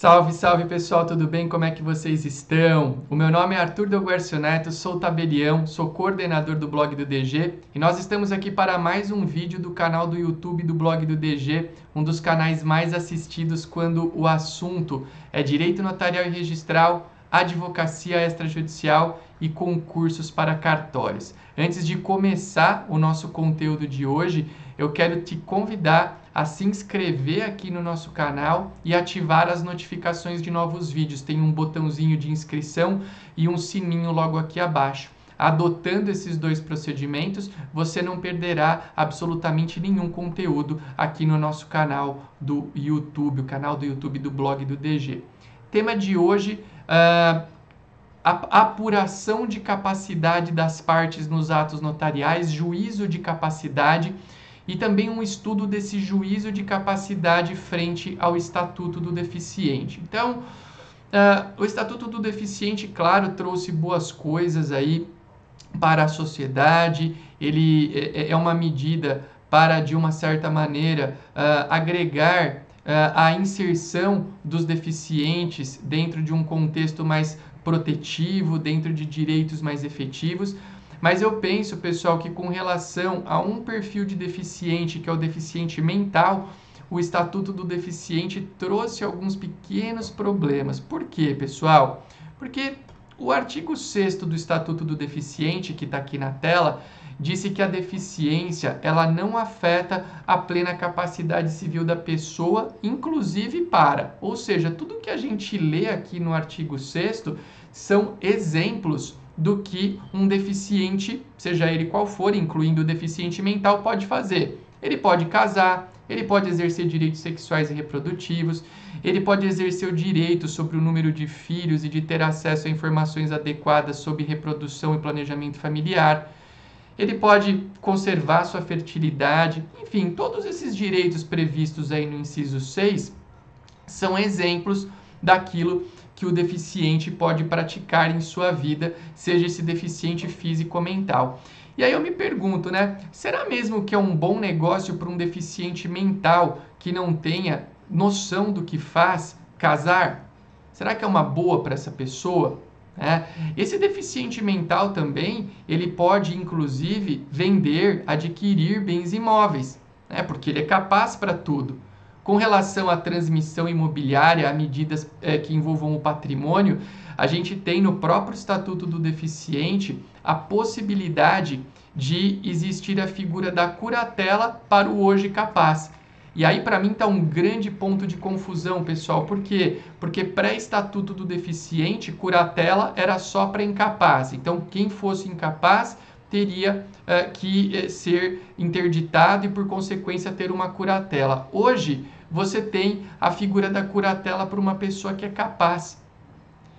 Salve, salve pessoal, tudo bem? Como é que vocês estão? O meu nome é Arthur Delguercio Neto, sou tabelião, sou coordenador do blog do DG e nós estamos aqui para mais um vídeo do canal do YouTube do blog do DG, um dos canais mais assistidos quando o assunto é direito notarial e registral, advocacia extrajudicial e concursos para cartórios. Antes de começar o nosso conteúdo de hoje, eu quero te convidar a se inscrever aqui no nosso canal e ativar as notificações de novos vídeos. Tem um botãozinho de inscrição e um sininho logo aqui abaixo. Adotando esses dois procedimentos, você não perderá absolutamente nenhum conteúdo aqui no nosso canal do YouTube, o canal do YouTube do blog do DG. Tema de hoje, uh, a apuração de capacidade das partes nos atos notariais, juízo de capacidade e também um estudo desse juízo de capacidade frente ao Estatuto do Deficiente. Então, uh, o Estatuto do Deficiente, claro, trouxe boas coisas aí para a sociedade, ele é, é, é uma medida para, de uma certa maneira, uh, agregar uh, a inserção dos deficientes dentro de um contexto mais protetivo, dentro de direitos mais efetivos, mas eu penso, pessoal, que com relação a um perfil de deficiente, que é o deficiente mental, o Estatuto do Deficiente trouxe alguns pequenos problemas. Por quê, pessoal? Porque o artigo 6 do Estatuto do Deficiente, que está aqui na tela, disse que a deficiência ela não afeta a plena capacidade civil da pessoa, inclusive para. Ou seja, tudo que a gente lê aqui no artigo 6 são exemplos do que um deficiente, seja ele qual for, incluindo o deficiente mental, pode fazer. Ele pode casar, ele pode exercer direitos sexuais e reprodutivos, ele pode exercer o direito sobre o número de filhos e de ter acesso a informações adequadas sobre reprodução e planejamento familiar. Ele pode conservar sua fertilidade, enfim, todos esses direitos previstos aí no inciso 6 são exemplos daquilo que o deficiente pode praticar em sua vida, seja esse deficiente físico ou mental. E aí eu me pergunto, né? Será mesmo que é um bom negócio para um deficiente mental que não tenha noção do que faz casar? Será que é uma boa para essa pessoa? É. Esse deficiente mental também ele pode inclusive vender, adquirir bens imóveis, né? porque ele é capaz para tudo. Com relação à transmissão imobiliária, a medidas é, que envolvam o patrimônio, a gente tem no próprio Estatuto do Deficiente a possibilidade de existir a figura da curatela para o hoje capaz. E aí, para mim, está um grande ponto de confusão, pessoal. Por quê? Porque pré-estatuto do deficiente, curatela era só para incapaz. Então, quem fosse incapaz teria uh, que uh, ser interditado e, por consequência, ter uma curatela. Hoje, você tem a figura da curatela para uma pessoa que é capaz.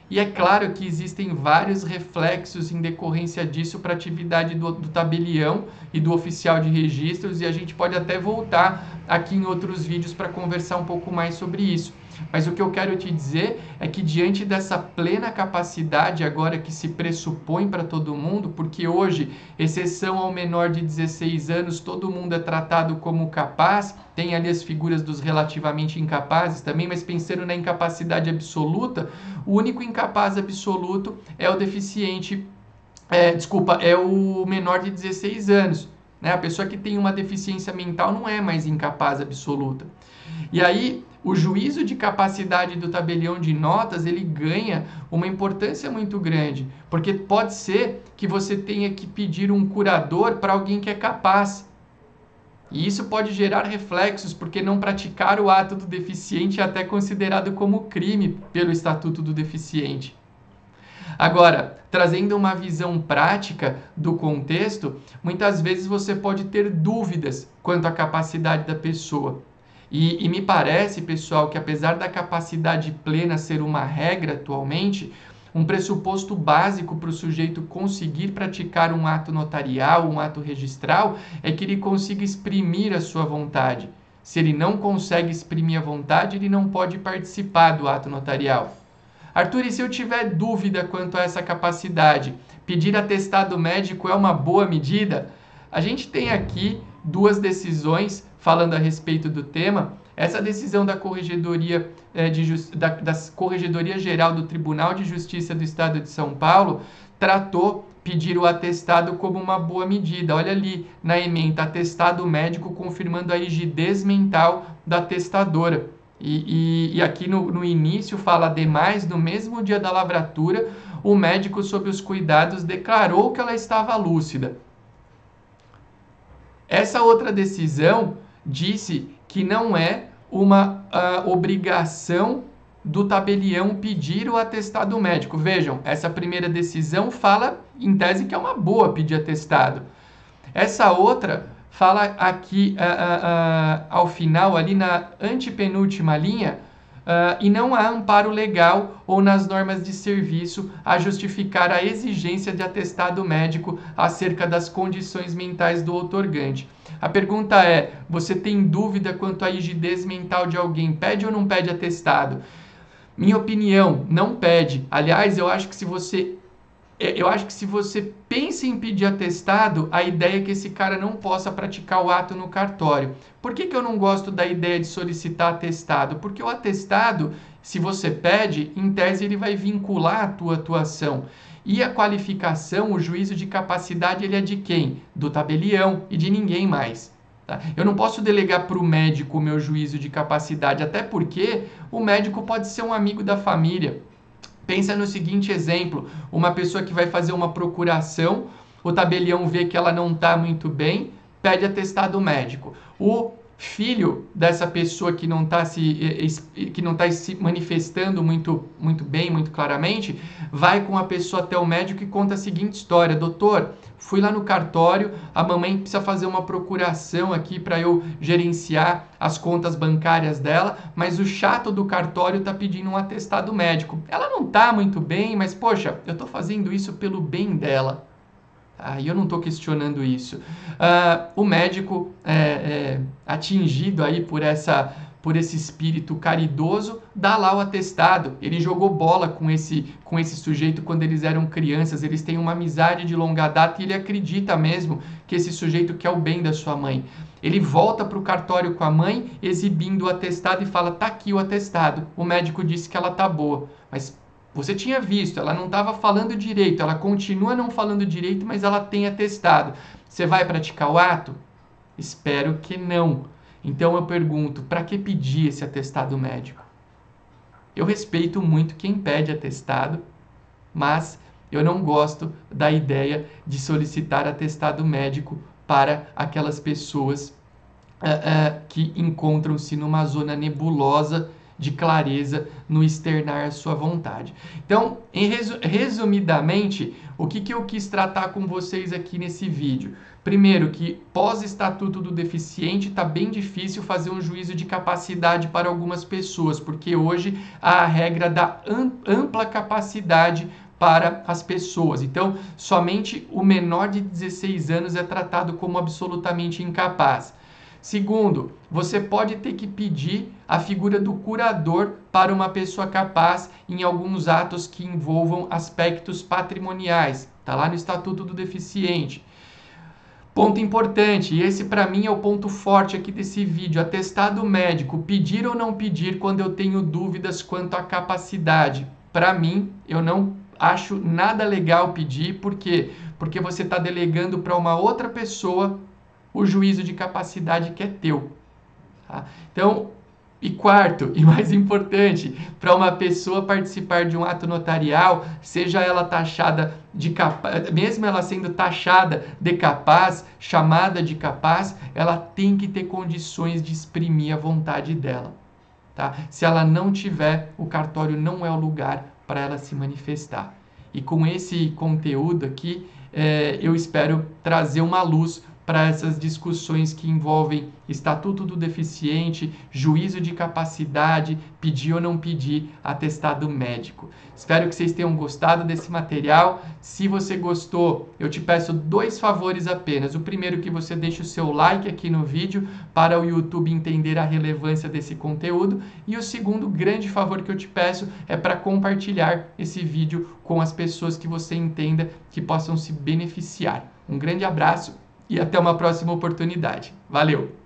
E é claro que existem vários reflexos em decorrência disso para a atividade do, do, tabelião e do oficial de registros, e a gente pode até voltar aqui em outros vídeos para conversar um pouco mais sobre isso. Mas o que eu quero te dizer é que diante dessa plena capacidade agora que se pressupõe para todo mundo, porque hoje, exceção ao menor de 16 anos, todo mundo é tratado como capaz, tem ali as figuras dos relativamente incapazes também, mas pensando na incapacidade absoluta, o único incapaz absoluto é o deficiente, é, desculpa, é o menor de 16 anos. Né? A pessoa que tem uma deficiência mental não é mais incapaz absoluta. E aí, o juízo de capacidade do tabelião de notas ele ganha uma importância muito grande, porque pode ser que você tenha que pedir um curador para alguém que é capaz. E isso pode gerar reflexos, porque não praticar o ato do deficiente é até considerado como crime pelo Estatuto do Deficiente. Agora, trazendo uma visão prática do contexto, muitas vezes você pode ter dúvidas quanto à capacidade da pessoa. E, e me parece, pessoal, que apesar da capacidade plena ser uma regra atualmente, um pressuposto básico para o sujeito conseguir praticar um ato notarial, um ato registral, é que ele consiga exprimir a sua vontade. Se ele não consegue exprimir a vontade, ele não pode participar do ato notarial. Arthur, e se eu tiver dúvida quanto a essa capacidade, pedir atestado médico é uma boa medida? A gente tem aqui duas decisões falando a respeito do tema. Essa decisão da Corregedoria, é, de, da, da Corregedoria Geral do Tribunal de Justiça do Estado de São Paulo tratou pedir o atestado como uma boa medida. Olha ali na emenda, atestado médico confirmando a rigidez mental da testadora. E, e, e aqui no, no início fala, ademais, no mesmo dia da lavratura, o médico, sob os cuidados, declarou que ela estava lúcida. Essa outra decisão disse que não é uma uh, obrigação do tabelião pedir o atestado médico. Vejam, essa primeira decisão fala, em tese, que é uma boa pedir atestado. Essa outra fala aqui uh, uh, ao final, ali na antepenúltima linha, Uh, e não há amparo legal ou nas normas de serviço a justificar a exigência de atestado médico acerca das condições mentais do outorgante. A pergunta é: você tem dúvida quanto à rigidez mental de alguém? Pede ou não pede atestado? Minha opinião, não pede. Aliás, eu acho que se você eu acho que se você pensa em pedir atestado, a ideia é que esse cara não possa praticar o ato no cartório. Por que, que eu não gosto da ideia de solicitar atestado? Porque o atestado, se você pede, em tese ele vai vincular a tua atuação. E a qualificação, o juízo de capacidade, ele é de quem? Do tabelião e de ninguém mais. Tá? Eu não posso delegar para o médico o meu juízo de capacidade, até porque o médico pode ser um amigo da família. Pensa no seguinte exemplo: uma pessoa que vai fazer uma procuração, o tabelião vê que ela não está muito bem, pede atestado médico. O filho dessa pessoa que não está se que não tá se manifestando muito muito bem, muito claramente, vai com a pessoa até o médico e conta a seguinte história: "Doutor, fui lá no cartório, a mamãe precisa fazer uma procuração aqui para eu gerenciar as contas bancárias dela, mas o chato do cartório está pedindo um atestado médico. Ela não está muito bem, mas poxa, eu estou fazendo isso pelo bem dela." Aí eu não estou questionando isso. Uh, o médico é, é, atingido aí por essa por esse espírito caridoso, dá lá o atestado. Ele jogou bola com esse com esse sujeito quando eles eram crianças. Eles têm uma amizade de longa data e ele acredita mesmo que esse sujeito quer o bem da sua mãe. Ele volta para o cartório com a mãe, exibindo o atestado e fala: "Tá aqui o atestado. O médico disse que ela tá boa". Mas você tinha visto, ela não estava falando direito, ela continua não falando direito, mas ela tem atestado. Você vai praticar o ato? Espero que não. Então eu pergunto, para que pedir esse atestado médico? Eu respeito muito quem pede atestado, mas eu não gosto da ideia de solicitar atestado médico para aquelas pessoas uh, uh, que encontram-se numa zona nebulosa de clareza no externar a sua vontade. Então, resu resumidamente, o que, que eu quis tratar com vocês aqui nesse vídeo? Primeiro, que pós-estatuto do deficiente está bem difícil fazer um juízo de capacidade para algumas pessoas, porque hoje há a regra da ampla capacidade para as pessoas. Então, somente o menor de 16 anos é tratado como absolutamente incapaz. Segundo, você pode ter que pedir a figura do curador para uma pessoa capaz em alguns atos que envolvam aspectos patrimoniais. Está lá no Estatuto do Deficiente. Ponto importante, e esse para mim é o ponto forte aqui desse vídeo: atestado médico, pedir ou não pedir quando eu tenho dúvidas quanto à capacidade. Para mim, eu não acho nada legal pedir, por quê? Porque você está delegando para uma outra pessoa o juízo de capacidade que é teu. Tá? Então, e quarto, e mais importante, para uma pessoa participar de um ato notarial, seja ela taxada de capaz, mesmo ela sendo taxada de capaz, chamada de capaz, ela tem que ter condições de exprimir a vontade dela. Tá? Se ela não tiver, o cartório não é o lugar para ela se manifestar. E com esse conteúdo aqui, é, eu espero trazer uma luz para essas discussões que envolvem estatuto do deficiente, juízo de capacidade, pedir ou não pedir atestado médico. Espero que vocês tenham gostado desse material. Se você gostou, eu te peço dois favores apenas. O primeiro que você deixe o seu like aqui no vídeo para o YouTube entender a relevância desse conteúdo e o segundo grande favor que eu te peço é para compartilhar esse vídeo com as pessoas que você entenda que possam se beneficiar. Um grande abraço e até uma próxima oportunidade. Valeu!